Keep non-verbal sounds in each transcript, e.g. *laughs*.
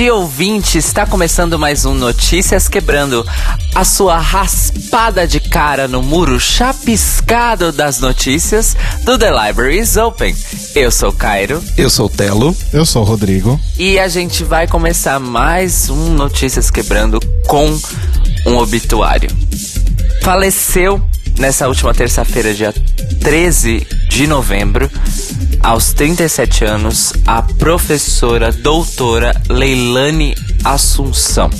Dia, ouvinte! Está começando mais um Notícias Quebrando, a sua raspada de cara no muro chapiscado das notícias do The Library is Open. Eu sou Cairo. Eu sou Telo. Eu sou o Rodrigo. E a gente vai começar mais um Notícias Quebrando com um obituário. Faleceu nessa última terça-feira, dia 13 de novembro, aos 37 anos, a professora doutora Leilane Assunção.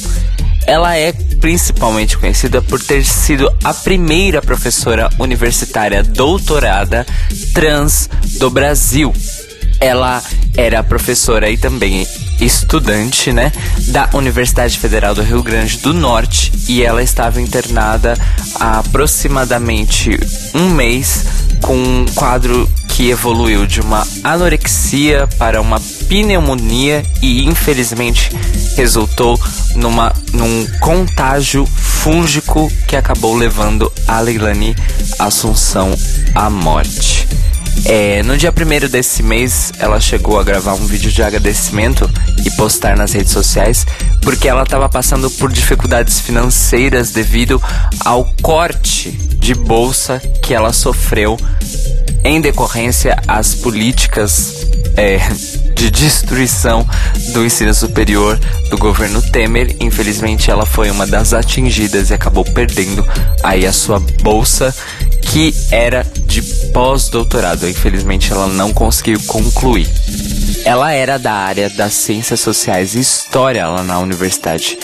Ela é principalmente conhecida por ter sido a primeira professora universitária doutorada trans do Brasil. Ela era professora e também estudante, né, da Universidade Federal do Rio Grande do Norte e ela estava internada há aproximadamente um mês com um quadro que evoluiu de uma anorexia para uma pneumonia e infelizmente resultou numa, num contágio fúngico que acabou levando a Leilani Assunção à morte. É, no dia 1 desse mês, ela chegou a gravar um vídeo de agradecimento e postar nas redes sociais, porque ela estava passando por dificuldades financeiras devido ao corte de bolsa que ela sofreu em decorrência às políticas é, de destruição do ensino superior do governo Temer. Infelizmente, ela foi uma das atingidas e acabou perdendo aí a sua bolsa que era de pós-doutorado. Infelizmente, ela não conseguiu concluir. Ela era da área das ciências sociais e história lá na Universidade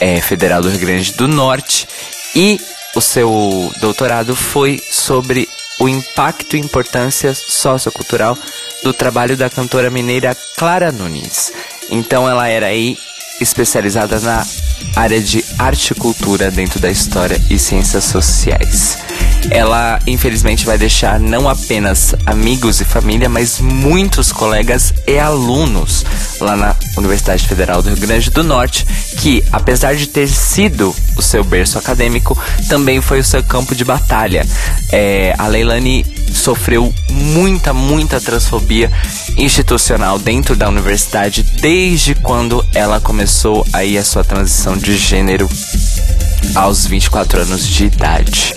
é, Federal do Rio Grande do Norte e o seu doutorado foi sobre o impacto e importância sociocultural do trabalho da cantora mineira Clara Nunes. Então ela era aí especializada na área de arte e cultura dentro da história e ciências sociais. Ela, infelizmente, vai deixar não apenas amigos e família, mas muitos colegas e alunos lá na Universidade Federal do Rio Grande do Norte, que, apesar de ter sido o seu berço acadêmico, também foi o seu campo de batalha. É, a Leilani sofreu muita, muita transfobia institucional dentro da universidade desde quando ela começou aí a sua transição de gênero aos 24 anos de idade.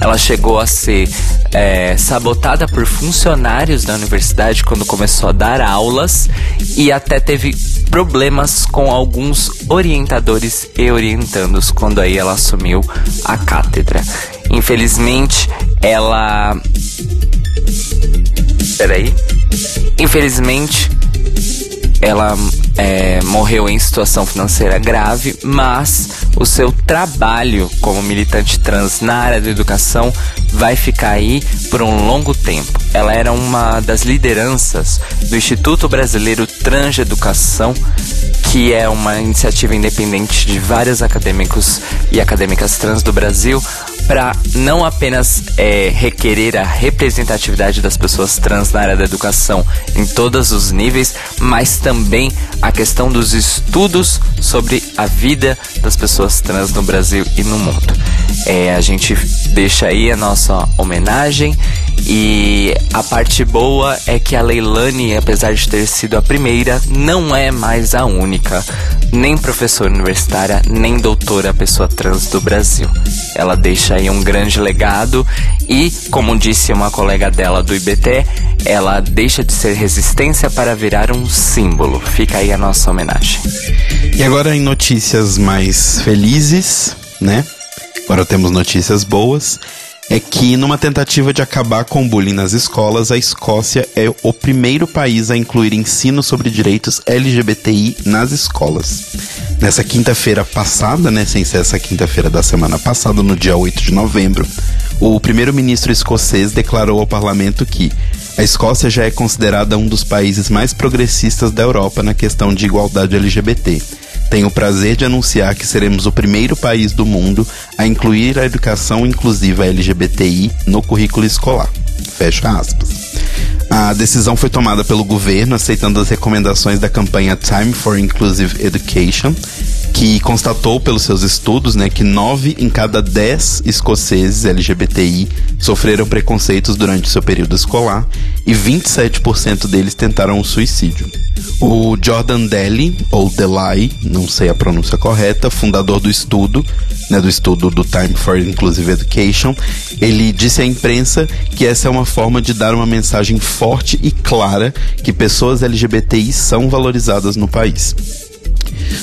Ela chegou a ser é, sabotada por funcionários da universidade quando começou a dar aulas e até teve problemas com alguns orientadores e orientandos quando aí ela assumiu a cátedra. Infelizmente, ela. Peraí. Infelizmente, ela é, morreu em situação financeira grave, mas o seu trabalho como militante trans na área da educação vai ficar aí por um longo tempo. Ela era uma das lideranças do Instituto Brasileiro Trans Educação, que é uma iniciativa independente de vários acadêmicos e acadêmicas trans do Brasil, para não apenas é, requerer a representatividade das pessoas trans na área da educação em todos os níveis, mas também a questão dos estudos sobre a vida das pessoas trans no Brasil e no mundo. É, a gente deixa aí a nossa homenagem e a parte boa é que a Leilani, apesar de ter sido a primeira, não é mais a única, nem professora universitária, nem doutora pessoa trans do Brasil. Ela deixa aí um grande legado e, como disse uma colega dela do IBT, ela deixa de ser resistência para virar um símbolo. Fica aí a nossa homenagem. E agora em notícias mais felizes, né? Agora temos notícias boas é que, numa tentativa de acabar com o bullying nas escolas, a Escócia é o primeiro país a incluir ensino sobre direitos LGBTI nas escolas. Nessa quinta-feira passada, né, sem ser essa quinta-feira da semana passada, no dia 8 de novembro, o primeiro-ministro escocês declarou ao parlamento que a Escócia já é considerada um dos países mais progressistas da Europa na questão de igualdade LGBT tenho o prazer de anunciar que seremos o primeiro país do mundo a incluir a educação inclusiva LGBTI no currículo escolar. Fecha aspas. A decisão foi tomada pelo governo, aceitando as recomendações da campanha Time for Inclusive Education, que constatou pelos seus estudos né, que 9 em cada 10 escoceses LGBTI sofreram preconceitos durante seu período escolar e 27% deles tentaram o suicídio. O Jordan Daly, ou Delay, não sei a pronúncia correta, fundador do estudo, né, do estudo do Time for Inclusive Education, ele disse à imprensa que essa é uma forma de dar uma mensagem forte e clara que pessoas LGBTI são valorizadas no país.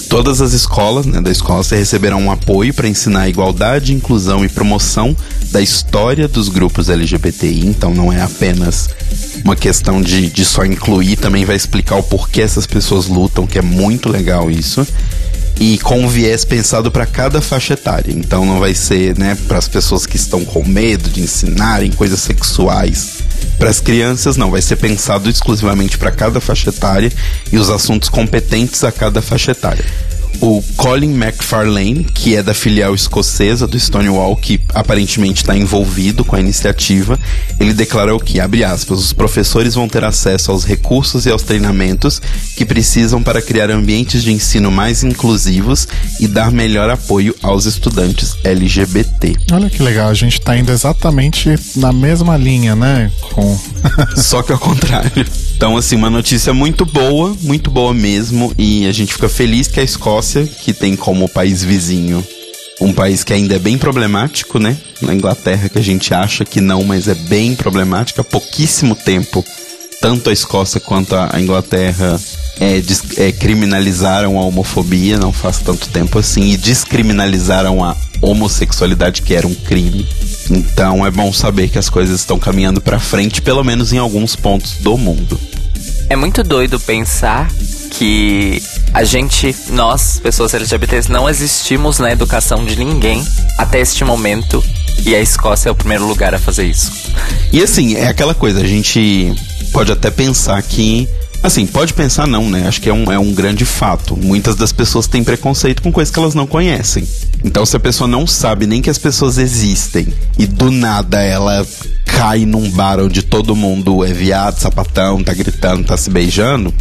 Todas as escolas né, da escola receberão um apoio para ensinar a igualdade, inclusão e promoção da história dos grupos LGBTI, então não é apenas uma questão de, de só incluir, também vai explicar o porquê essas pessoas lutam, que é muito legal isso. E com viés pensado para cada faixa etária. Então não vai ser, né, para as pessoas que estão com medo de ensinarem coisas sexuais para as crianças, não, vai ser pensado exclusivamente para cada faixa etária e os assuntos competentes a cada faixa etária o Colin McFarlane, que é da filial escocesa do Stonewall, que aparentemente está envolvido com a iniciativa, ele declarou que, abre aspas, os professores vão ter acesso aos recursos e aos treinamentos que precisam para criar ambientes de ensino mais inclusivos e dar melhor apoio aos estudantes LGBT. Olha que legal, a gente está indo exatamente na mesma linha, né? Com... Só que ao contrário. *laughs* Então, assim, uma notícia muito boa, muito boa mesmo, e a gente fica feliz que a Escócia, que tem como país vizinho um país que ainda é bem problemático, né? Na Inglaterra, que a gente acha que não, mas é bem problemático há pouquíssimo tempo. Tanto a Escócia quanto a Inglaterra é, é, criminalizaram a homofobia, não faz tanto tempo assim, e descriminalizaram a homossexualidade, que era um crime. Então é bom saber que as coisas estão caminhando para frente, pelo menos em alguns pontos do mundo. É muito doido pensar que a gente, nós, pessoas LGBTs, não existimos na educação de ninguém até este momento. E a Escócia é o primeiro lugar a fazer isso. E assim, é aquela coisa, a gente pode até pensar que Assim, pode pensar não, né? Acho que é um, é um grande fato. Muitas das pessoas têm preconceito com coisas que elas não conhecem. Então, se a pessoa não sabe nem que as pessoas existem e do nada ela cai num bar onde todo mundo é viado, sapatão, tá gritando, tá se beijando,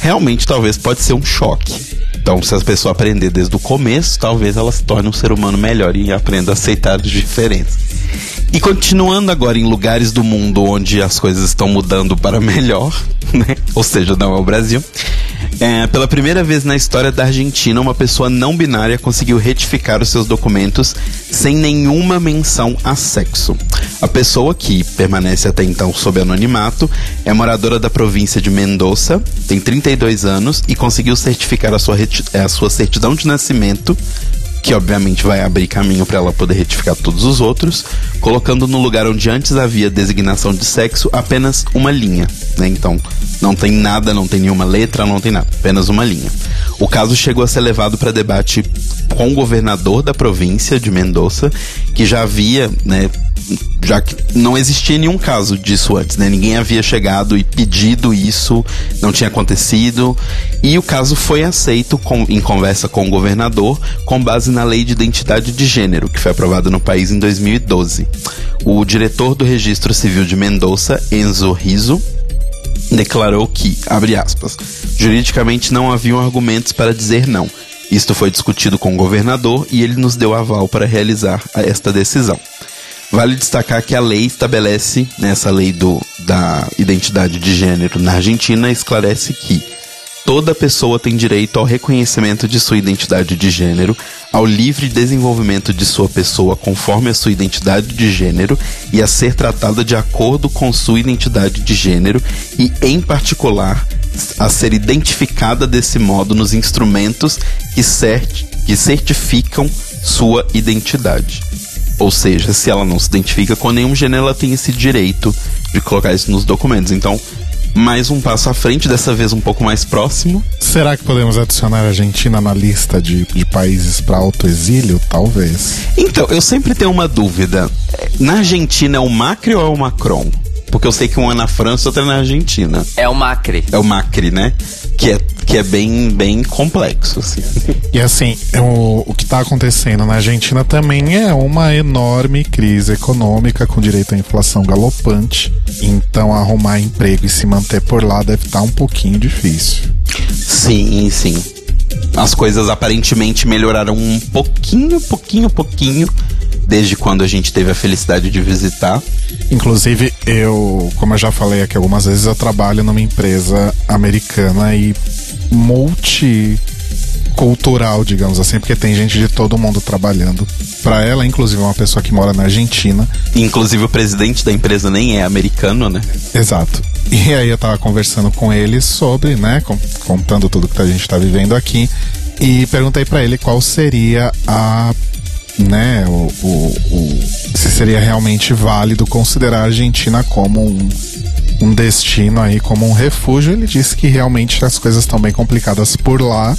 realmente talvez pode ser um choque. Então, se a pessoa aprender desde o começo, talvez ela se torne um ser humano melhor e aprenda a aceitar as diferenças. E continuando agora em lugares do mundo onde as coisas estão mudando para melhor, *laughs* né? Ou seja, não é o Brasil. É, pela primeira vez na história da Argentina, uma pessoa não binária conseguiu retificar os seus documentos sem nenhuma menção a sexo. A pessoa, que permanece até então sob anonimato, é moradora da província de Mendoza, tem 32 anos e conseguiu certificar a sua, a sua certidão de nascimento que obviamente vai abrir caminho para ela poder retificar todos os outros, colocando no lugar onde antes havia designação de sexo apenas uma linha, né? Então, não tem nada, não tem nenhuma letra, não tem nada, apenas uma linha. O caso chegou a ser levado para debate com o governador da província de Mendoza, que já havia, né, já que não existia nenhum caso disso antes, né? Ninguém havia chegado e pedido isso, não tinha acontecido. E o caso foi aceito com, em conversa com o governador com base na Lei de Identidade de Gênero, que foi aprovada no país em 2012. O diretor do Registro Civil de Mendoza, Enzo Riso, declarou que, abre aspas, juridicamente não haviam argumentos para dizer não. Isto foi discutido com o governador e ele nos deu aval para realizar esta decisão. Vale destacar que a lei estabelece, nessa lei do, da identidade de gênero na Argentina, esclarece que toda pessoa tem direito ao reconhecimento de sua identidade de gênero, ao livre desenvolvimento de sua pessoa conforme a sua identidade de gênero e a ser tratada de acordo com sua identidade de gênero e, em particular, a ser identificada desse modo nos instrumentos que, cert que certificam sua identidade. Ou seja, se ela não se identifica com nenhum gênero, ela tem esse direito de colocar isso nos documentos. Então, mais um passo à frente, dessa vez um pouco mais próximo. Será que podemos adicionar a Argentina na lista de, de países para autoexílio? Talvez. Então, eu sempre tenho uma dúvida. Na Argentina é o Macri ou é o Macron? Porque eu sei que um é na França e outro é na Argentina. É o Macri. É o Macri, né? Que é, que é bem, bem complexo, assim. E assim, é o, o que está acontecendo na Argentina também é uma enorme crise econômica com direito à inflação galopante. Então arrumar emprego e se manter por lá deve estar tá um pouquinho difícil. Sim, sim. as coisas aparentemente melhoraram um pouquinho, pouquinho, pouquinho desde quando a gente teve a felicidade de visitar. Inclusive, eu, como eu já falei aqui algumas vezes, eu trabalho numa empresa americana e multicultural, digamos assim, porque tem gente de todo mundo trabalhando. Para ela, inclusive, uma pessoa que mora na Argentina. Inclusive, o presidente da empresa nem é americano, né? Exato. E aí eu tava conversando com ele sobre, né, contando tudo que a gente tá vivendo aqui e perguntei para ele qual seria a né, o, o, o, se seria realmente válido considerar a Argentina como um, um destino aí, como um refúgio. Ele disse que realmente as coisas estão bem complicadas por lá,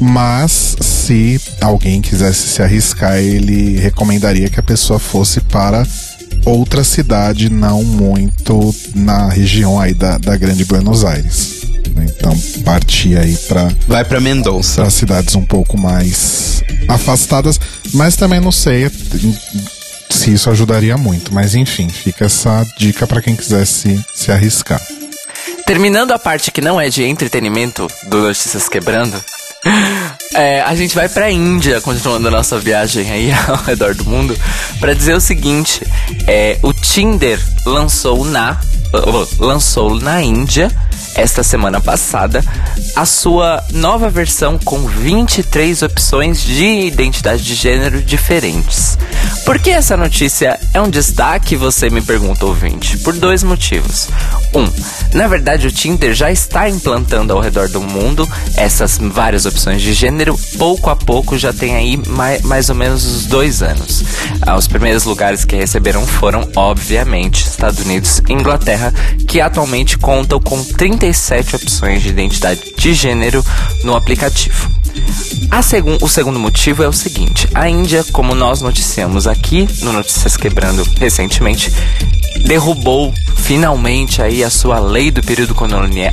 mas se alguém quisesse se arriscar, ele recomendaria que a pessoa fosse para outra cidade, não muito na região aí da, da Grande Buenos Aires. Então partir aí para vai para Mendonça, para cidades um pouco mais afastadas, mas também não sei se isso ajudaria muito, mas enfim, fica essa dica para quem quisesse se arriscar. Terminando a parte que não é de entretenimento do Notícias Quebrando, *laughs* é, a gente vai pra Índia, continuando a nossa viagem aí *laughs* ao redor do mundo, para dizer o seguinte: é, o Tinder lançou na lançou na Índia esta semana passada a sua nova versão com 23 opções de identidade de gênero diferentes. Por que essa notícia é um destaque, você me pergunta, ouvinte? Por dois motivos. Um, na verdade, o Tinder já está implantando ao redor do mundo essas várias opções de gênero. Pouco a pouco já tem aí mais, mais ou menos uns dois anos. Ah, os primeiros lugares que receberam foram, obviamente, Estados Unidos e Inglaterra, que atualmente contam com 37 opções de identidade de gênero no aplicativo. Segun, o segundo motivo é o seguinte: a Índia, como nós noticiamos aqui no Notícias Quebrando recentemente, derrubou finalmente aí a sua lei do período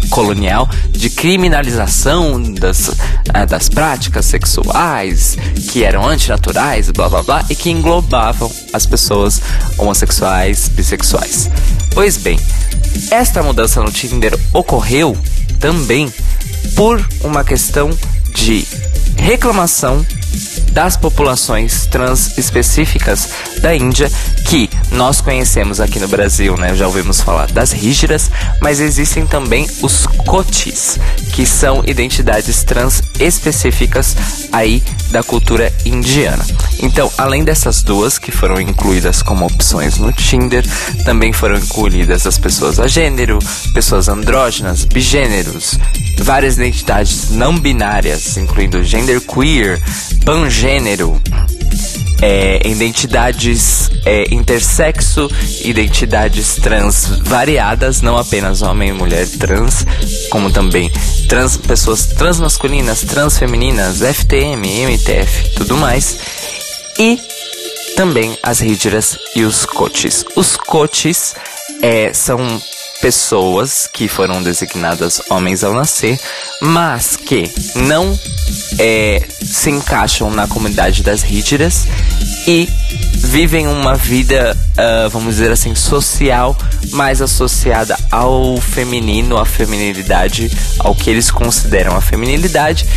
colonial de criminalização das, ah, das práticas sexuais que eram antinaturais, blá blá blá, e que englobavam as pessoas homossexuais, bissexuais. Pois bem, esta mudança no Tinder ocorreu também por uma questão de reclamação das populações trans específicas da Índia que nós conhecemos aqui no Brasil, né? Já ouvimos falar das rígidas, mas existem também os cotis, que são identidades trans específicas aí da cultura indiana. Então, além dessas duas que foram incluídas como opções no Tinder, também foram incluídas as pessoas a gênero, pessoas andrógenas, bigêneros, várias identidades não binárias, incluindo gender queer, pangênero, é, identidades é, intersexo, identidades trans variadas, não apenas homem e mulher trans, como também trans, pessoas transmasculinas, transfemininas, FTM, MTF, tudo mais. E também as rígidas e os coaches. Os coaches é, são pessoas que foram designadas homens ao nascer, mas que não é, se encaixam na comunidade das rígidas e vivem uma vida, uh, vamos dizer assim, social, mais associada ao feminino, à feminilidade, ao que eles consideram a feminilidade,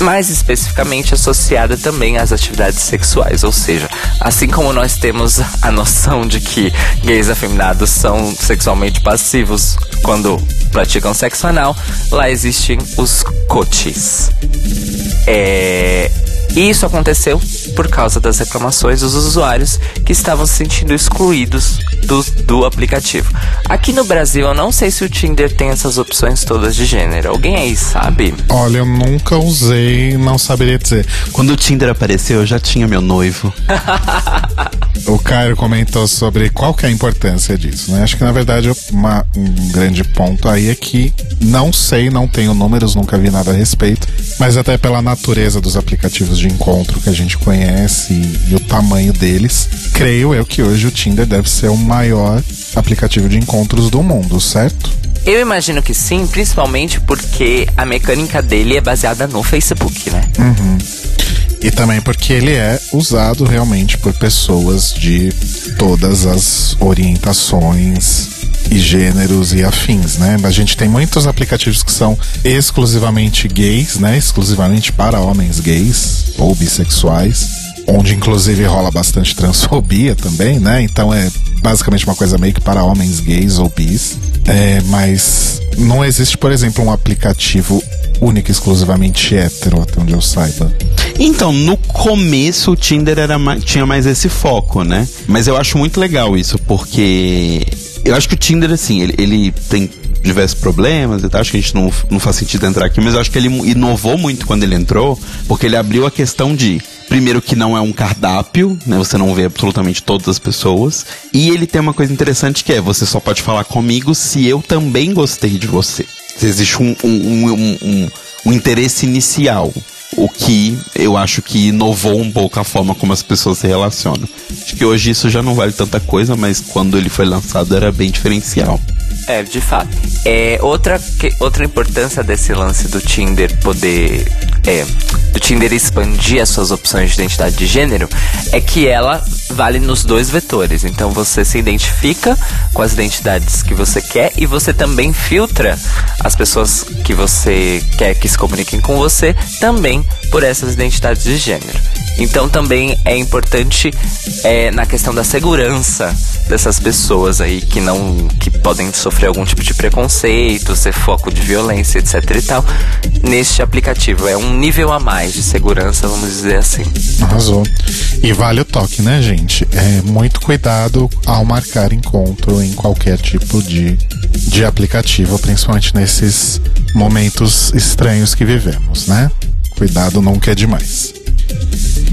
mais especificamente associada também às atividades sexuais. Ou seja, assim como nós temos a noção de que gays afeminados são sexualmente passivos quando praticam sexo anal, lá existem os coaches. É, e isso aconteceu por causa das reclamações dos usuários que estavam se sentindo excluídos do, do aplicativo. Aqui no Brasil, eu não sei se o Tinder tem essas opções todas de gênero. Alguém aí sabe? Olha, eu nunca usei, não saberia dizer. Quando o Tinder apareceu, eu já tinha meu noivo. *laughs* o Caio comentou sobre qual que é a importância disso, né? Acho que na verdade uma, um grande ponto aí é que não sei, não tenho números, nunca vi nada a respeito, mas até pela natureza dos aplicativos de encontro que a gente conhece e, e o tamanho deles, creio eu que hoje o Tinder deve ser o maior aplicativo de encontros do mundo, certo? Eu imagino que sim, principalmente porque a mecânica dele é baseada no Facebook, né? Uhum. E também porque ele é usado realmente por pessoas de todas as orientações e gêneros e afins, né? A gente tem muitos aplicativos que são exclusivamente gays, né? Exclusivamente para homens gays ou bissexuais, onde inclusive rola bastante transfobia também, né? Então é basicamente uma coisa meio que para homens gays ou bis. É, mas não existe, por exemplo, um aplicativo único exclusivamente hétero, até onde eu saiba. Então, no começo o Tinder era tinha mais esse foco, né? Mas eu acho muito legal isso, porque eu acho que o Tinder, assim, ele, ele tem diversos problemas e tal. Acho que a gente não, não faz sentido entrar aqui, mas eu acho que ele inovou muito quando ele entrou, porque ele abriu a questão de. Primeiro que não é um cardápio, né? Você não vê absolutamente todas as pessoas. E ele tem uma coisa interessante que é, você só pode falar comigo se eu também gostei de você. Se existe um, um, um, um, um interesse inicial o que eu acho que inovou um pouco a forma como as pessoas se relacionam. Acho que hoje isso já não vale tanta coisa, mas quando ele foi lançado era bem diferencial. É, de fato. É, outra, que, outra importância desse lance do Tinder poder. É, do Tinder expandir as suas opções de identidade de gênero é que ela vale nos dois vetores. Então você se identifica com as identidades que você quer e você também filtra as pessoas que você quer que se comuniquem com você também por essas identidades de gênero. Então também é importante é, na questão da segurança dessas pessoas aí que não que podem sofrer algum tipo de preconceito, ser foco de violência, etc e tal. Neste aplicativo é um nível a mais de segurança, vamos dizer assim. Arrasou. E vale o toque, né, gente? É muito cuidado ao marcar encontro em qualquer tipo de de aplicativo, principalmente nesses momentos estranhos que vivemos, né? Cuidado nunca é demais.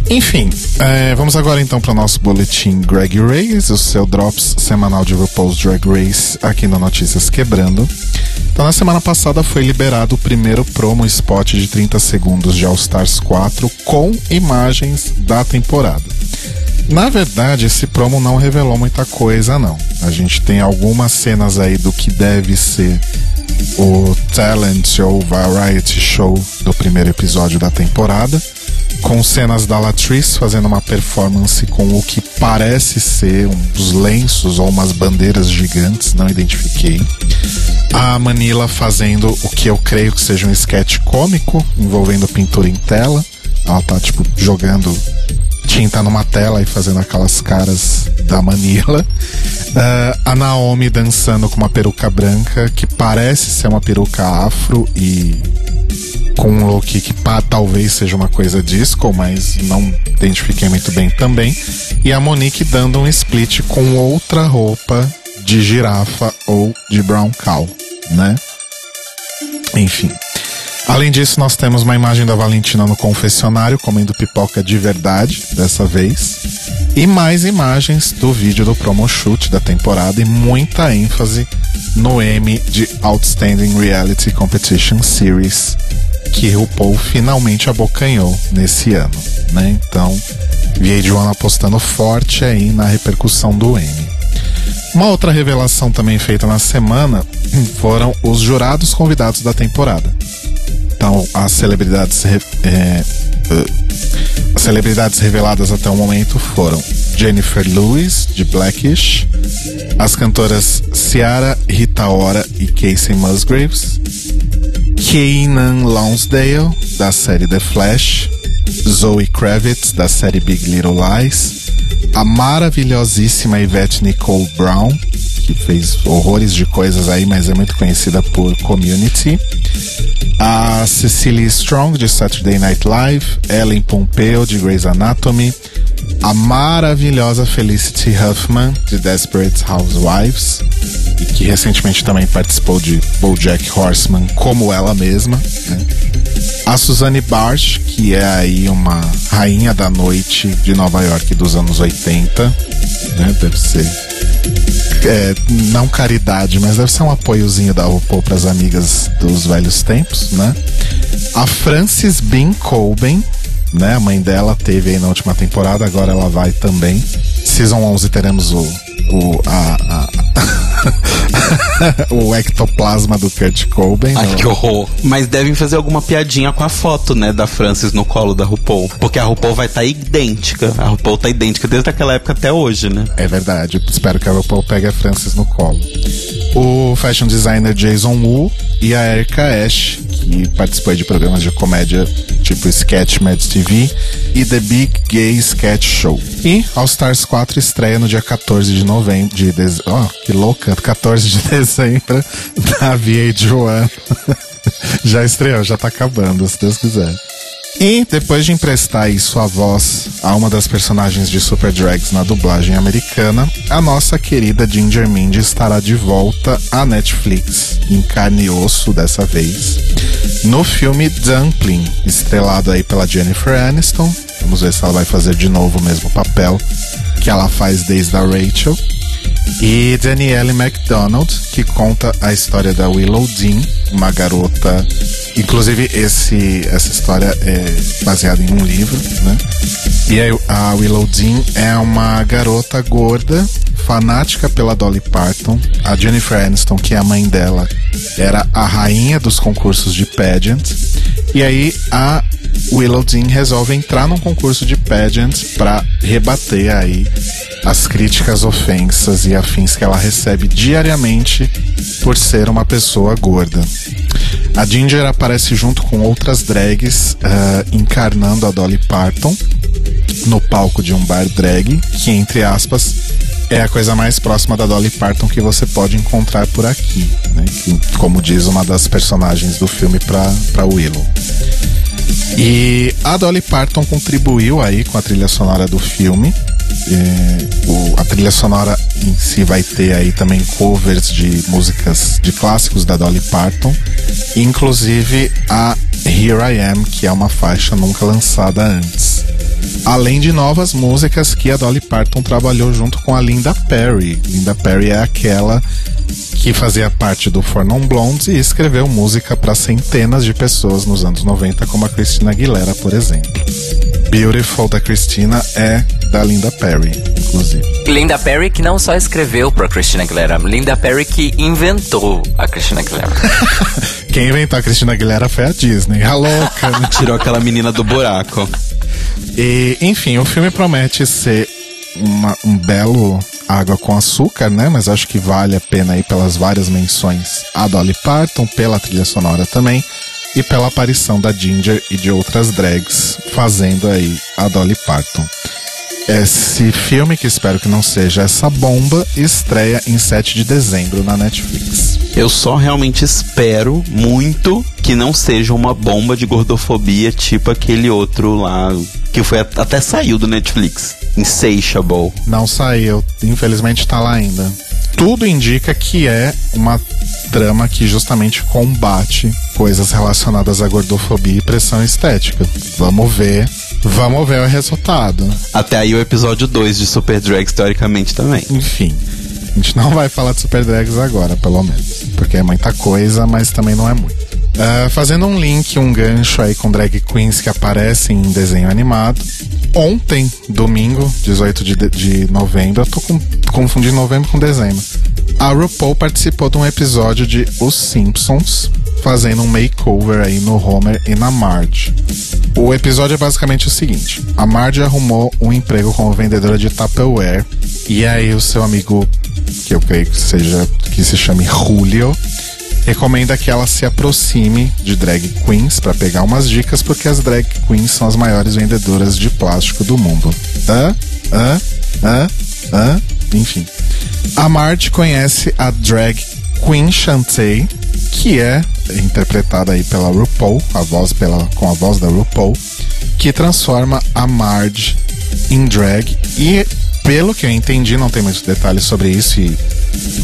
Enfim, é, vamos agora então para o nosso boletim Greg Race, o seu drops semanal de RuPaul's Drag Race aqui no Notícias Quebrando. Então, na semana passada foi liberado o primeiro promo spot de 30 segundos de All Stars 4 com imagens da temporada. Na verdade, esse promo não revelou muita coisa, não. A gente tem algumas cenas aí do que deve ser o talent ou variety show do primeiro episódio da temporada, com cenas da Latrice fazendo uma performance com o que parece ser uns lenços ou umas bandeiras gigantes, não identifiquei. A Manila fazendo o que eu creio que seja um sketch cômico envolvendo pintura em tela. Ela tá tipo jogando tinta numa tela e fazendo aquelas caras da Manila. Uh, a Naomi dançando com uma peruca branca que parece ser uma peruca afro e com um look que pá, talvez seja uma coisa disco, mas não identifiquei muito bem também. E a Monique dando um split com outra roupa de girafa ou de brown cow, né? Enfim. Além disso, nós temos uma imagem da Valentina no confessionário comendo pipoca de verdade, dessa vez. E mais imagens do vídeo do promo shoot da temporada e muita ênfase no M de Outstanding Reality Competition Series que o Paul finalmente abocanhou nesse ano, né? Então, VH1 apostando forte aí na repercussão do M. Uma outra revelação também feita na semana *clears throat* foram os jurados convidados da temporada. Então, as celebridades, é, celebridades reveladas até o momento foram Jennifer Lewis, de Blackish, as cantoras Ciara, Rita Ora e Casey Musgraves, Kanan Lonsdale, da série The Flash, Zoe Kravitz, da série Big Little Lies, a maravilhosíssima Yvette Nicole Brown, que fez horrores de coisas aí, mas é muito conhecida por Community, a Cecily Strong, de Saturday Night Live, Ellen Pompeo, de Grey's Anatomy, a maravilhosa Felicity Huffman, de Desperate Housewives, e que recentemente também participou de BoJack Horseman como ela mesma, né? a Suzanne Barsh, que é aí uma rainha da noite de Nova York dos anos 80, né? Deve ser é, não caridade, mas deve ser um apoiozinho da RuPaul para as amigas dos velhos tempos, né? A Frances Bean Colben, né? A mãe dela teve aí na última temporada, agora ela vai também. Season 11 teremos o, o a, a *laughs* o ectoplasma do Kurt Cobain. Ai, que horror. Mas devem fazer alguma piadinha com a foto, né, da Francis no colo da RuPaul. Porque a RuPaul vai estar tá idêntica. A RuPaul tá idêntica desde aquela época até hoje, né? É verdade. Espero que a RuPaul pegue a Francis no colo. O fashion designer Jason Wu e a Erika Ash, que participou de programas de comédia tipo Sketch Mad TV e The Big Gay Sketch Show. E All Stars 4 estreia no dia 14 de novembro, de dez... oh, que louca, 14 de *laughs* dezembro da VH1. *laughs* já estreou, já tá acabando, se Deus quiser. E depois de emprestar sua voz a uma das personagens de Super Drags na dublagem americana, a nossa querida Ginger Mindy estará de volta à Netflix, em carne e osso dessa vez, no filme Dumpling, estrelado aí pela Jennifer Aniston. Vamos ver se ela vai fazer de novo o mesmo papel que ela faz desde a Rachel. E Danielle MacDonald, que conta a história da Willow Dean, uma garota. Inclusive, esse, essa história é baseada em um livro, né? E a Willow Dean é uma garota gorda, fanática pela Dolly Parton. A Jennifer Aniston, que é a mãe dela, era a rainha dos concursos de pageant. E aí a Willow Dean resolve entrar num concurso de pageant para rebater aí as críticas, ofensas e afins que ela recebe diariamente por ser uma pessoa gorda. A Ginger aparece junto com outras drags uh, encarnando a Dolly Parton no palco de um bar drag, que entre aspas é a coisa mais próxima da Dolly Parton que você pode encontrar por aqui, né? que, como diz uma das personagens do filme para Willow. E a Dolly Parton contribuiu aí com a trilha sonora do filme. É, o, a trilha sonora em si vai ter aí também covers de músicas de clássicos da Dolly Parton, inclusive a Here I Am, que é uma faixa nunca lançada antes. Além de novas músicas que a Dolly Parton trabalhou junto com a Linda Perry. Linda Perry é aquela que fazia parte do For Non Blondes e escreveu música para centenas de pessoas nos anos 90, como a Christina Aguilera, por exemplo. Beautiful da Christina é da Linda Perry, inclusive. Linda Perry que não só escreveu para Christina Aguilera, Linda Perry que inventou a Christina Aguilera. *laughs* Quem inventou a Christina Aguilera foi a Disney, a louca. Né? *laughs* Tirou aquela menina do buraco. E, enfim, o filme promete ser uma, um belo água com açúcar, né? Mas acho que vale a pena aí pelas várias menções a Dolly Parton, pela trilha sonora também e pela aparição da Ginger e de outras drags fazendo aí a Dolly Parton. Esse filme, que espero que não seja essa bomba, estreia em 7 de dezembro na Netflix. Eu só realmente espero muito que não seja uma bomba de gordofobia tipo aquele outro lá que foi até saiu do Netflix, Insatiable. Não saiu, infelizmente tá lá ainda. Tudo indica que é uma trama que justamente combate coisas relacionadas à gordofobia e pressão estética. Vamos ver Vamos ver o resultado. Até aí o episódio 2 de Super Drags, teoricamente, também. Enfim. A gente não vai falar de Super Drags agora, pelo menos. Porque é muita coisa, mas também não é muito. Uh, fazendo um link, um gancho aí com drag queens que aparecem em desenho animado. Ontem, domingo, 18 de, de novembro, eu tô com, confundindo novembro com dezembro. A RuPaul participou de um episódio de Os Simpsons, fazendo um makeover aí no Homer e na Marge. O episódio é basicamente o seguinte: a Marge arrumou um emprego como vendedora de Tupperware e aí o seu amigo, que eu creio que seja que se chame Julio, recomenda que ela se aproxime de drag queens para pegar umas dicas porque as drag queens são as maiores vendedoras de plástico do mundo. Hã? Hã? Hã? Hã? Enfim. A Marge conhece a drag Queen Shantae, que é interpretada aí pela RuPaul, a voz pela, com a voz da RuPaul, que transforma a Marge em drag e pelo que eu entendi, não tem muitos detalhes sobre isso e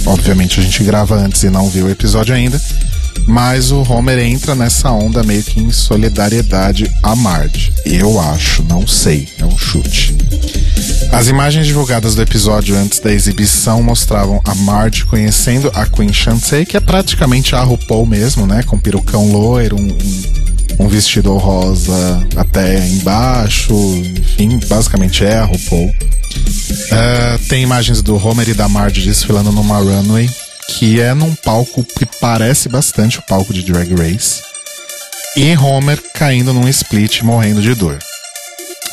obviamente a gente grava antes e não viu o episódio ainda, mas o Homer entra nessa onda meio que em solidariedade a Marge. Eu acho, não sei, um chute. As imagens divulgadas do episódio antes da exibição mostravam a Marge conhecendo a Queen Shantae, que é praticamente a RuPaul mesmo, né? Com perucão loiro, um, um, um vestido rosa até embaixo, enfim, basicamente é a RuPaul. Uh, tem imagens do Homer e da Marge desfilando numa runway, que é num palco que parece bastante o palco de Drag Race. E Homer caindo num split morrendo de dor.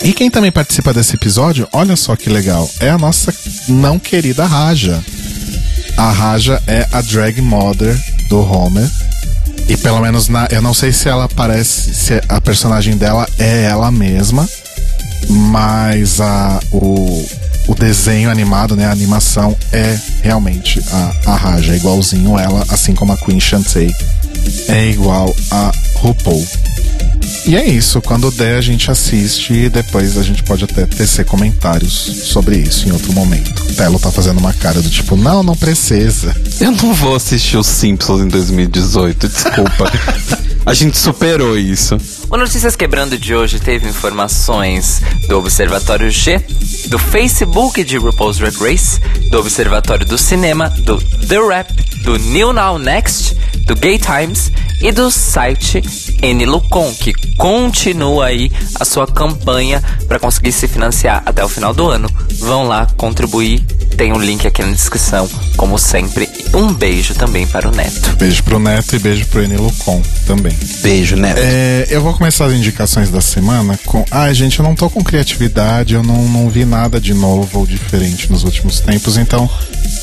E quem também participa desse episódio, olha só que legal, é a nossa não querida Raja. a Raja é a drag mother do Homer. E pelo menos na. Eu não sei se ela parece. Se a personagem dela é ela mesma. Mas a, o, o desenho animado, né? A animação é realmente a, a Raja. É igualzinho ela, assim como a Queen Shantae é igual a RuPaul. E é isso, quando der a gente assiste e depois a gente pode até tecer comentários sobre isso em outro momento. Telo tá fazendo uma cara do tipo, não, não precisa. Eu não vou assistir os Simpsons em 2018, desculpa. a gente superou isso. O Notícias Quebrando de hoje teve informações do Observatório G, do Facebook de RuPaul's Drag Race, do Observatório do Cinema, do The Rap, do New Now Next, do Gay Times e do site Nlucon, que continua aí a sua campanha para conseguir se financiar até o final do ano. Vão lá contribuir, tem um link aqui na descrição, como sempre. Um beijo também para o Neto. Beijo pro Neto e beijo pro Nlucon também. Beijo, Neto. É, eu vou começar as indicações da semana com. Ai, gente, eu não tô com criatividade, eu não, não vi nada de novo ou diferente nos últimos tempos, então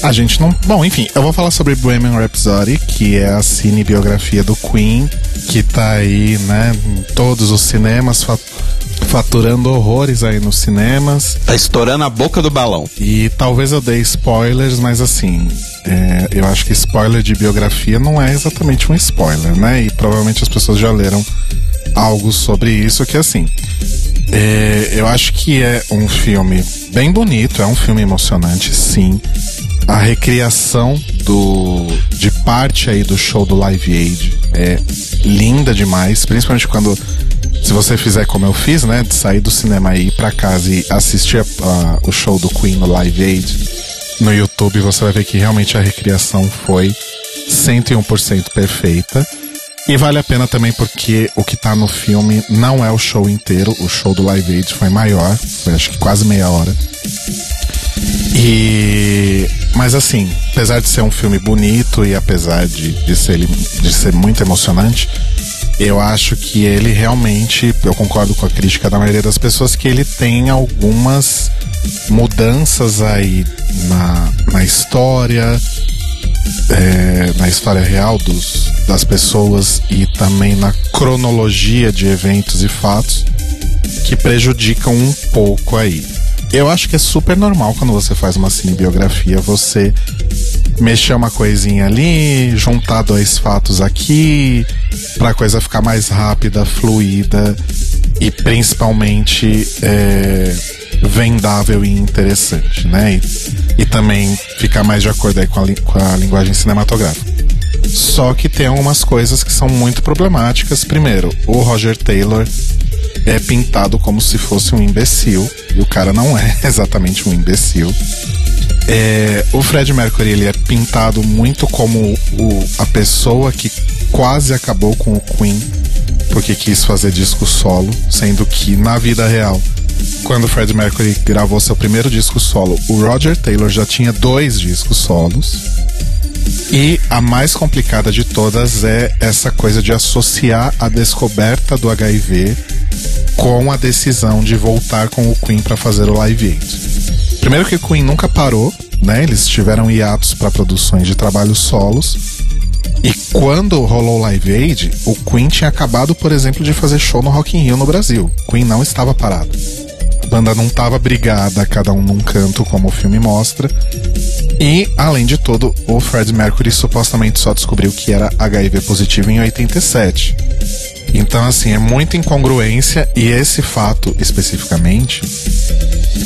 a gente não. Bom, enfim, eu vou falar sobre Bohemian Rhapsody, que é a cinebiografia do Queen, que tá aí, né, em todos os cinemas, faturando horrores aí nos cinemas. Tá estourando a boca do balão. E talvez eu dei spoilers, mas assim, é, eu acho que spoiler de biografia não é exatamente um spoiler, né? E provavelmente as pessoas já leram algo sobre isso, que assim. É, eu acho que é um filme bem bonito, é um filme emocionante, sim. A recriação do de parte aí do show do Live Aid é linda demais, principalmente quando se você fizer como eu fiz, né, de sair do cinema e ir para casa e assistir a, a, o show do Queen no Live Aid no YouTube, você vai ver que realmente a recriação foi 101% perfeita. E vale a pena também porque o que tá no filme não é o show inteiro, o show do Live Aid foi maior, foi acho que quase meia hora. E mas assim, apesar de ser um filme bonito e apesar de, de, ser, de ser muito emocionante, eu acho que ele realmente, eu concordo com a crítica da maioria das pessoas, que ele tem algumas mudanças aí na, na história, é, na história real dos, das pessoas e também na cronologia de eventos e fatos que prejudicam um pouco aí. Eu acho que é super normal quando você faz uma cinebiografia você mexer uma coisinha ali, juntar dois fatos aqui, pra coisa ficar mais rápida, fluida e principalmente é, vendável e interessante, né? E, e, também ficar mais de acordo aí com a, com a linguagem cinematográfica. Só que tem algumas coisas que são muito problemáticas. Primeiro, o Roger Taylor é pintado como se fosse um imbecil. E o cara não é *laughs* exatamente um imbecil. É, o Fred Mercury ele é pintado muito como o, a pessoa que quase acabou com o Queen porque quis fazer disco solo, sendo que na vida real, quando o Fred Mercury gravou seu primeiro disco solo, o Roger Taylor já tinha dois discos solos. E a mais complicada de todas é essa coisa de associar a descoberta do HIV com a decisão de voltar com o Queen para fazer o Live Aid. Primeiro que o Queen nunca parou, né? Eles tiveram hiatos para produções de trabalhos solos. E quando rolou o Live Aid, o Queen tinha acabado, por exemplo, de fazer show no Rock in Rio no Brasil. O Queen não estava parado. A banda não estava brigada, cada um num canto, como o filme mostra. E, além de tudo, o Fred Mercury supostamente só descobriu que era HIV positivo em 87. Então, assim, é muita incongruência e esse fato especificamente,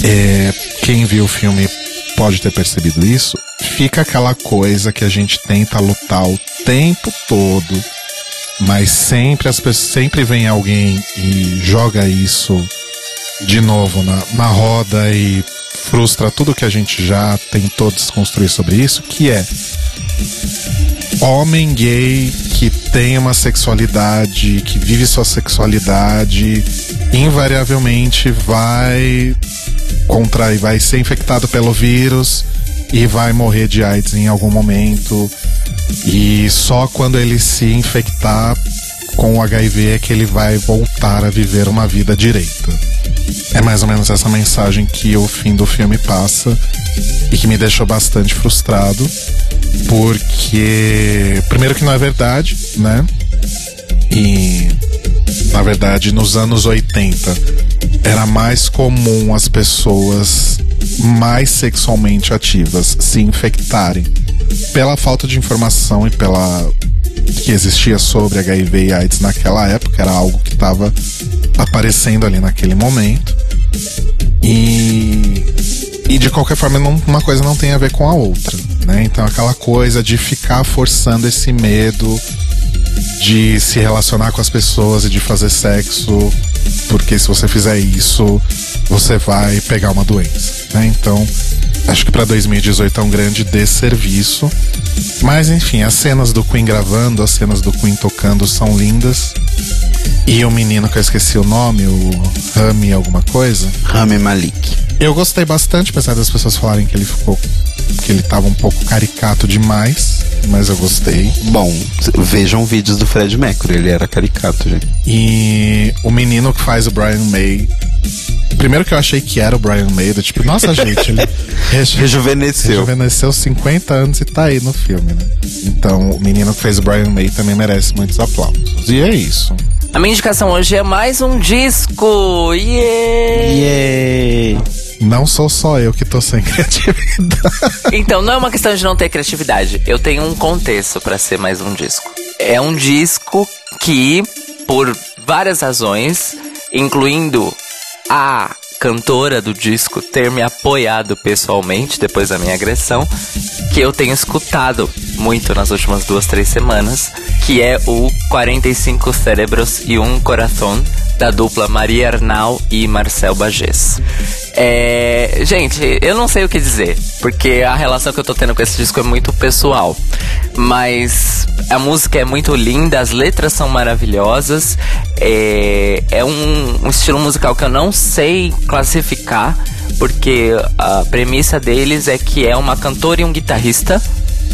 é, quem viu o filme pode ter percebido isso. Fica aquela coisa que a gente tenta lutar o tempo todo, mas sempre as pessoas, sempre vem alguém e joga isso de novo na, na roda e frustra tudo que a gente já tentou desconstruir sobre isso, que é homem gay que tem uma sexualidade, que vive sua sexualidade, invariavelmente vai contrair, vai ser infectado pelo vírus e vai morrer de AIDS em algum momento. E só quando ele se infectar com o HIV é que ele vai voltar a viver uma vida direita. é mais ou menos essa mensagem que o fim do filme passa e que me deixou bastante frustrado, porque primeiro que não é verdade, né? E na verdade, nos anos 80 era mais comum as pessoas mais sexualmente ativas se infectarem pela falta de informação e pela que existia sobre HIV e AIDS naquela época, era algo que estava aparecendo ali naquele momento. E, e de qualquer forma, não, uma coisa não tem a ver com a outra, né? Então aquela coisa de ficar forçando esse medo de se relacionar com as pessoas e de fazer sexo, porque se você fizer isso, você vai pegar uma doença, né? Então, acho que para 2018 é um grande desserviço. Mas enfim, as cenas do Queen gravando, as cenas do Queen tocando são lindas. E o menino que eu esqueci o nome, o Rami alguma coisa. Rami Malik. Eu gostei bastante, apesar das pessoas falarem que ele ficou. que ele tava um pouco caricato demais, mas eu gostei. Bom, vejam vídeos do Fred Mercury, ele era caricato, gente. E o menino que faz o Brian May. Primeiro que eu achei que era o Brian May, do tipo, nossa gente, ele *laughs* reju Rejuvenesceu. rejuvenesceu 50 anos e tá aí no filme, né? Então o menino que fez o Brian May também merece muitos aplausos. E é isso. A minha indicação hoje é mais um disco! Yeah! Yay! Não sou só eu que tô sem *laughs* criatividade. Então, não é uma questão de não ter criatividade. Eu tenho um contexto pra ser mais um disco. É um disco que, por várias razões, incluindo a cantora do disco ter me apoiado pessoalmente depois da minha agressão, que eu tenho escutado muito nas últimas duas, três semanas, que é o 45 Cérebros e um Coração da dupla Maria Arnal e Marcel Bagés. É, gente, eu não sei o que dizer, porque a relação que eu tô tendo com esse disco é muito pessoal. Mas a música é muito linda, as letras são maravilhosas. É, é um, um estilo musical que eu não sei classificar, porque a premissa deles é que é uma cantora e um guitarrista.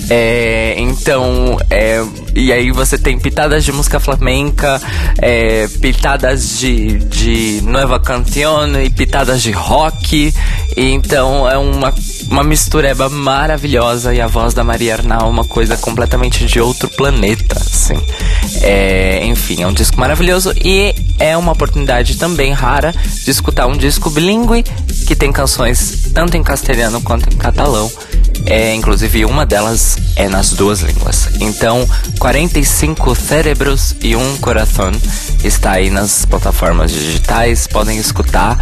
É, então, é, e aí você tem pitadas de música flamenca, é, pitadas de, de Nueva Canción e pitadas de rock. E então é uma, uma mistureba maravilhosa e a voz da Maria Arnal uma coisa completamente de outro planeta, assim. É, enfim, é um disco maravilhoso e é uma oportunidade também rara de escutar um disco bilíngue que tem canções tanto em castelhano quanto em catalão. É, inclusive uma delas é nas duas línguas. Então, 45 cérebros e um coração está aí nas plataformas digitais, podem escutar.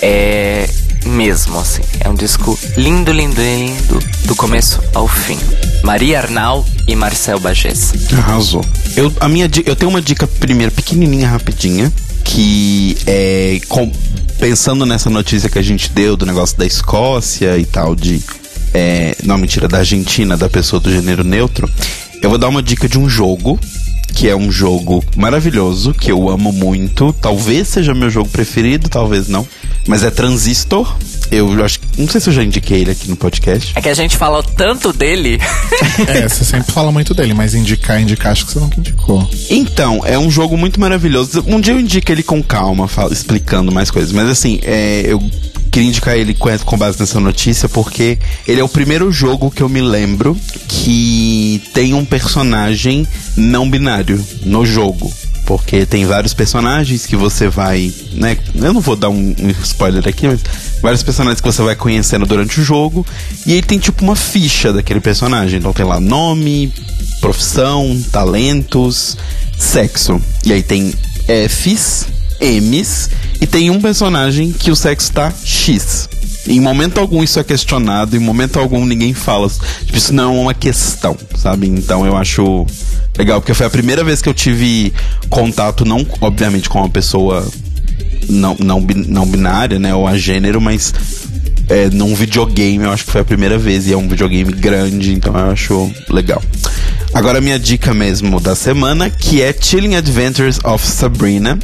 É mesmo assim, é um disco lindo, lindo, lindo do começo ao fim. Maria Arnal e Marcel Bagés. Arrasou. Eu, a minha, eu tenho uma dica primeiro, pequenininha, rapidinha, que é com- pensando nessa notícia que a gente deu do negócio da Escócia e tal, de. É, não, mentira, da Argentina, da pessoa do gênero neutro. Eu vou dar uma dica de um jogo, que é um jogo maravilhoso, que eu amo muito. Talvez seja meu jogo preferido, talvez não. Mas é Transistor. Eu acho que. Não sei se eu já indiquei ele aqui no podcast. É que a gente falou tanto dele. *laughs* É, você sempre fala muito dele, mas indicar, indicar, acho que você nunca indicou. Então, é um jogo muito maravilhoso. Um dia eu indico ele com calma, falo- explicando mais coisas. Mas assim, é, eu queria indicar ele com, base nessa notícia porque ele é o primeiro jogo que eu me lembro que tem um personagem não binário no jogo. Porque tem vários personagens que você vai, né? Eu não vou dar um, um spoiler aqui, mas vários personagens que você vai conhecendo durante o jogo. E aí tem tipo uma ficha daquele personagem. Então tem lá nome, profissão, talentos, sexo. E aí tem Fs, Ms e tem um personagem que o sexo tá X. Em momento algum isso é questionado, em momento algum ninguém fala. Tipo, isso não é uma questão, sabe? Então eu acho legal, porque foi a primeira vez que eu tive contato, não obviamente com uma pessoa não, não, não binária, né? Ou a gênero, mas é, num videogame, eu acho que foi a primeira vez. E é um videogame grande, então eu acho legal. Agora minha dica mesmo da semana, que é Chilling Adventures of Sabrina,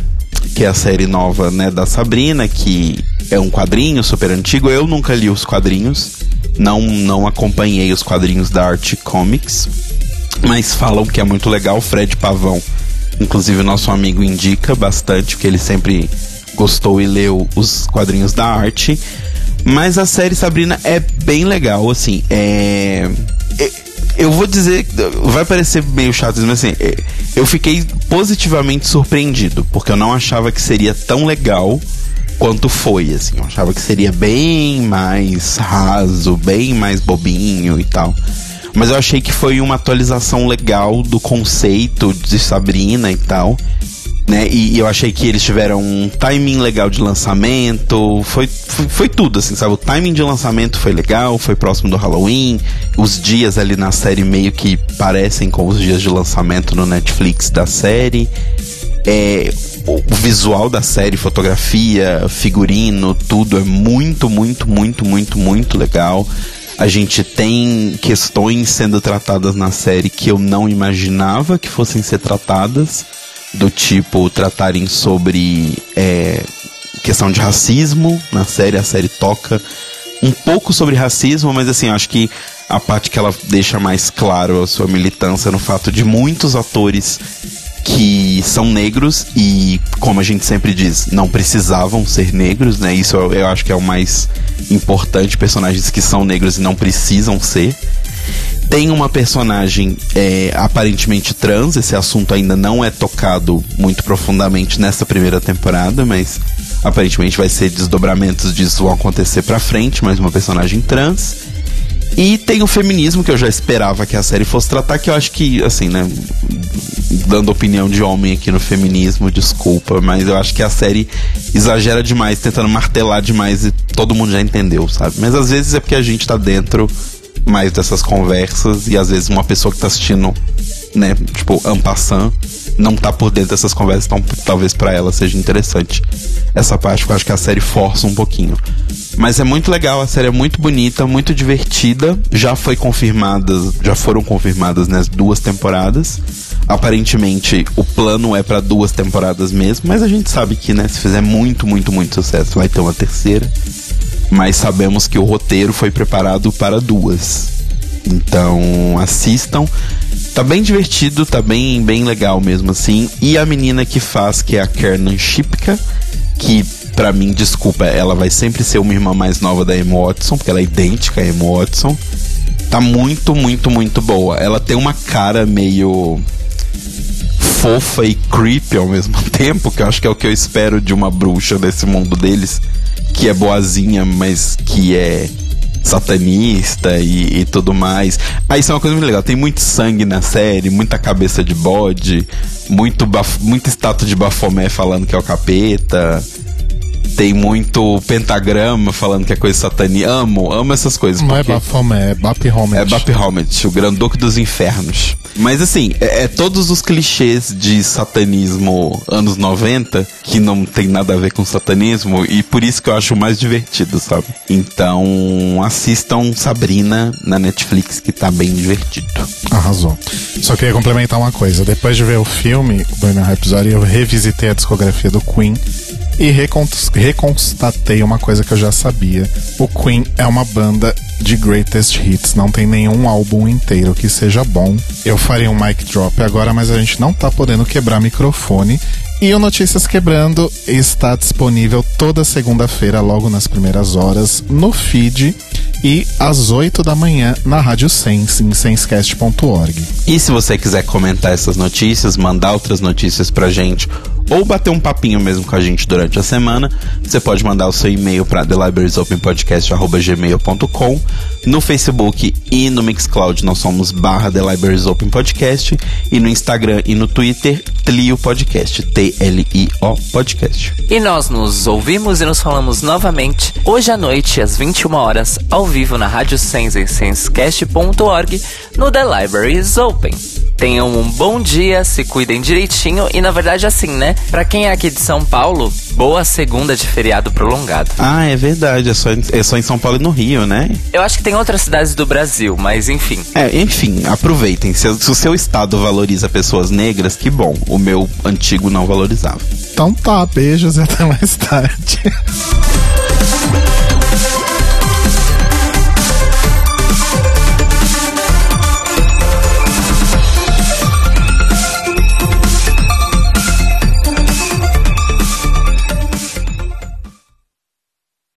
que é a série nova, né, da Sabrina, que é um quadrinho super antigo. Eu nunca li os quadrinhos, não, não acompanhei os quadrinhos da Art Comics, mas falam que é muito legal. Fred Pavão, inclusive nosso amigo, indica bastante, porque ele sempre gostou e leu os quadrinhos da arte. Mas a série Sabrina é bem legal, assim. É. eu vou dizer, vai parecer meio chato, mas assim, é, eu fiquei positivamente surpreendido, porque eu não achava que seria tão legal quanto foi, assim. Eu achava que seria bem mais raso, bem mais bobinho e tal. Mas eu achei que foi uma atualização legal do conceito de Sabrina e tal. Né? E, e eu achei que eles tiveram um timing legal de lançamento. Foi, foi, foi, tudo, assim, sabe? O timing de lançamento foi legal, foi próximo do Halloween. Os dias ali na série meio que parecem com os dias de lançamento no Netflix da série. É, o visual da série, fotografia, figurino, tudo é muito, muito, muito, muito, muito legal. A gente tem questões sendo tratadas na série que eu não imaginava que fossem ser tratadas, do tipo tratarem sobre é, questão de racismo na série. A série toca um pouco sobre racismo, mas assim, acho que a parte que ela deixa mais claro a sua militância no fato de muitos atores que são negros e, como a gente sempre diz, não precisavam ser negros, né? Isso eu, eu acho que é o mais importante. Personagens que são negros e não precisam ser. Tem uma personagem é, aparentemente trans, esse assunto ainda não é tocado muito profundamente nessa primeira temporada, mas aparentemente vai ser desdobramentos disso vão acontecer pra frente, mas uma personagem trans. E tem o feminismo que eu já esperava que a série fosse tratar, que eu acho que, assim, né? Dando opinião de homem aqui no feminismo, desculpa, mas eu acho que a série exagera demais, tentando martelar demais e todo mundo já entendeu, sabe? Mas às vezes é porque a gente tá dentro mais dessas conversas e às vezes uma pessoa que tá assistindo, né, tipo, ampassant, não tá por dentro dessas conversas, então talvez para ela seja interessante essa parte, que eu acho que a série força um pouquinho. Mas é muito legal, a série é muito bonita, muito divertida. Já foi confirmada, já foram confirmadas né, duas temporadas. Aparentemente o plano é para duas temporadas mesmo, mas a gente sabe que, né, se fizer muito, muito, muito sucesso, vai ter uma terceira. Mas sabemos que o roteiro foi preparado para duas. Então, assistam. Tá bem divertido, tá bem, bem legal mesmo assim. E a menina que faz, que é a Kernan Shipka, que para mim, desculpa, ela vai sempre ser uma irmã mais nova da Emma Watson, porque ela é idêntica a Emma Watson. Tá muito, muito, muito boa. Ela tem uma cara meio fofa e creepy ao mesmo *laughs* tempo, que eu acho que é o que eu espero de uma bruxa desse mundo deles, que é boazinha, mas que é satanista e, e tudo mais. Aí isso é uma coisa muito legal. Tem muito sangue na série, muita cabeça de bode, muito, muito estátua de Bafomé falando que é o capeta tem muito pentagrama falando que é coisa satânica. Amo, amo essas coisas. Não é Baphomet, é Baphomet. É Baphomet, o grandoque dos infernos. Mas assim, é, é, todos os clichês de satanismo anos 90 que não tem nada a ver com satanismo e por isso que eu acho mais divertido, sabe? Então, assistam Sabrina na Netflix que tá bem divertido. Arrasou. Só queria complementar uma coisa. Depois de ver o filme, o Burner Rhapsody, eu revisitei a discografia do Queen e reconstatei uma coisa que eu já sabia. O Queen é uma banda de greatest hits, não tem nenhum álbum inteiro que seja bom. Eu faria um mic drop agora, mas a gente não tá podendo quebrar microfone. E o Notícias Quebrando está disponível toda segunda-feira, logo nas primeiras horas, no feed e às 8 da manhã na Rádio Sense, em sensecast.org. E se você quiser comentar essas notícias, mandar outras notícias pra gente ou bater um papinho mesmo com a gente durante a semana, você pode mandar o seu e-mail para thelibrariesopenpodcast.gmail.com no Facebook e no Mixcloud nós somos barra The Libraries Open Podcast e no Instagram e no Twitter Tlio Podcast, T-L-I-O Podcast. E nós nos ouvimos e nos falamos novamente hoje à noite às 21 horas ao vivo na Rádio Sense sensecast.org no The Libraries Open. Tenham um bom dia, se cuidem direitinho e na verdade assim, né? Para quem é aqui de São Paulo, boa segunda de feriado prolongado. Ah, é verdade, é só, em, é só em São Paulo e no Rio, né? Eu acho que tem outras cidades do Brasil, mas enfim. É, enfim, aproveitem. Se, se o seu estado valoriza pessoas negras, que bom. O meu antigo não valorizava. Então tá, beijos e até mais tarde.